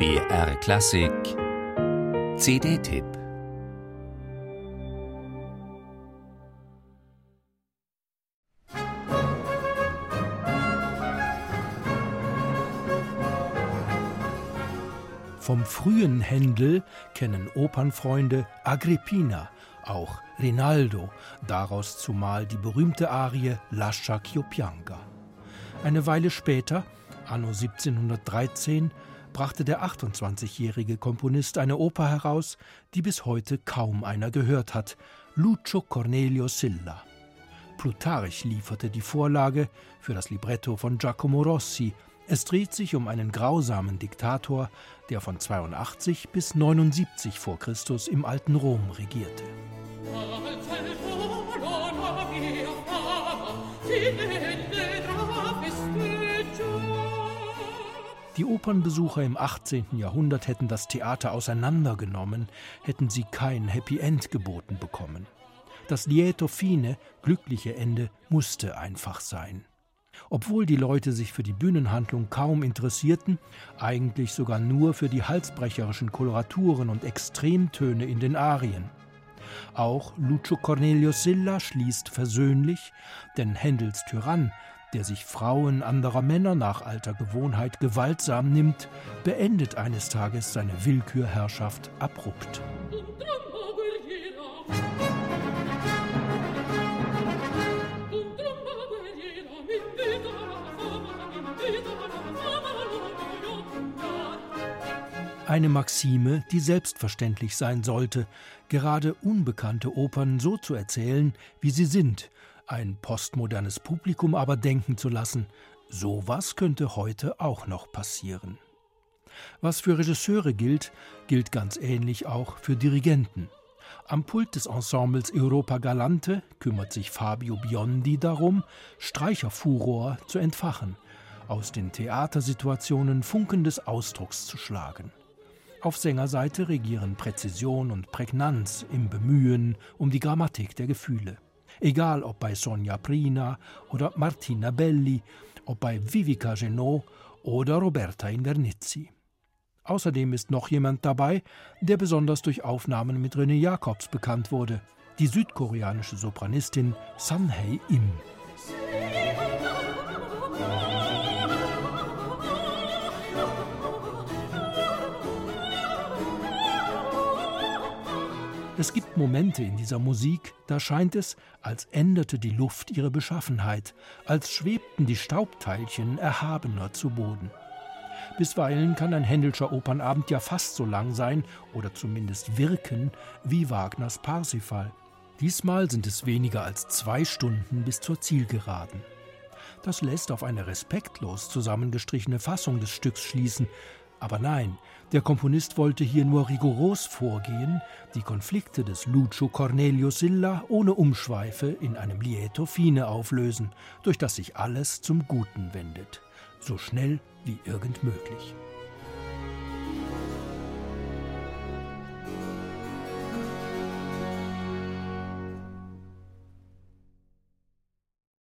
BR Klassik CD-Tipp Vom frühen Händel kennen Opernfreunde Agrippina, auch Rinaldo, daraus zumal die berühmte Arie Lascia ch'io pianga. Eine Weile später, anno 1713, brachte der 28-jährige Komponist eine Oper heraus, die bis heute kaum einer gehört hat, Lucio Cornelio Silla. Plutarch lieferte die Vorlage für das Libretto von Giacomo Rossi. Es dreht sich um einen grausamen Diktator, der von 82 bis 79 vor Christus im alten Rom regierte. Die Opernbesucher im 18. Jahrhundert hätten das Theater auseinandergenommen, hätten sie kein Happy End geboten bekommen. Das Lieto fine, glückliche Ende, musste einfach sein. Obwohl die Leute sich für die Bühnenhandlung kaum interessierten, eigentlich sogar nur für die halsbrecherischen Koloraturen und Extremtöne in den Arien. Auch Lucio Cornelio Silla schließt versöhnlich, denn Händels Tyrann der sich Frauen anderer Männer nach alter Gewohnheit gewaltsam nimmt, beendet eines Tages seine Willkürherrschaft abrupt. Eine Maxime, die selbstverständlich sein sollte, gerade unbekannte Opern so zu erzählen, wie sie sind, ein postmodernes Publikum aber denken zu lassen, sowas könnte heute auch noch passieren. Was für Regisseure gilt, gilt ganz ähnlich auch für Dirigenten. Am Pult des Ensembles Europa Galante kümmert sich Fabio Biondi darum, Streicherfuror zu entfachen, aus den Theatersituationen Funken des Ausdrucks zu schlagen. Auf Sängerseite regieren Präzision und Prägnanz im Bemühen um die Grammatik der Gefühle egal ob bei Sonja Prina oder Martina Belli, ob bei Vivica Genot oder Roberta Invernizzi. Außerdem ist noch jemand dabei, der besonders durch Aufnahmen mit René Jacobs bekannt wurde, die südkoreanische Sopranistin Sun Hae Im. Es gibt Momente in dieser Musik, da scheint es, als änderte die Luft ihre Beschaffenheit, als schwebten die Staubteilchen erhabener zu Boden. Bisweilen kann ein Händelscher Opernabend ja fast so lang sein oder zumindest wirken wie Wagners Parsifal. Diesmal sind es weniger als zwei Stunden bis zur Zielgeraden. Das lässt auf eine respektlos zusammengestrichene Fassung des Stücks schließen, aber nein, der Komponist wollte hier nur rigoros vorgehen, die Konflikte des Lucio Cornelio Silla ohne Umschweife in einem Lieto fine auflösen, durch das sich alles zum Guten wendet, so schnell wie irgend möglich.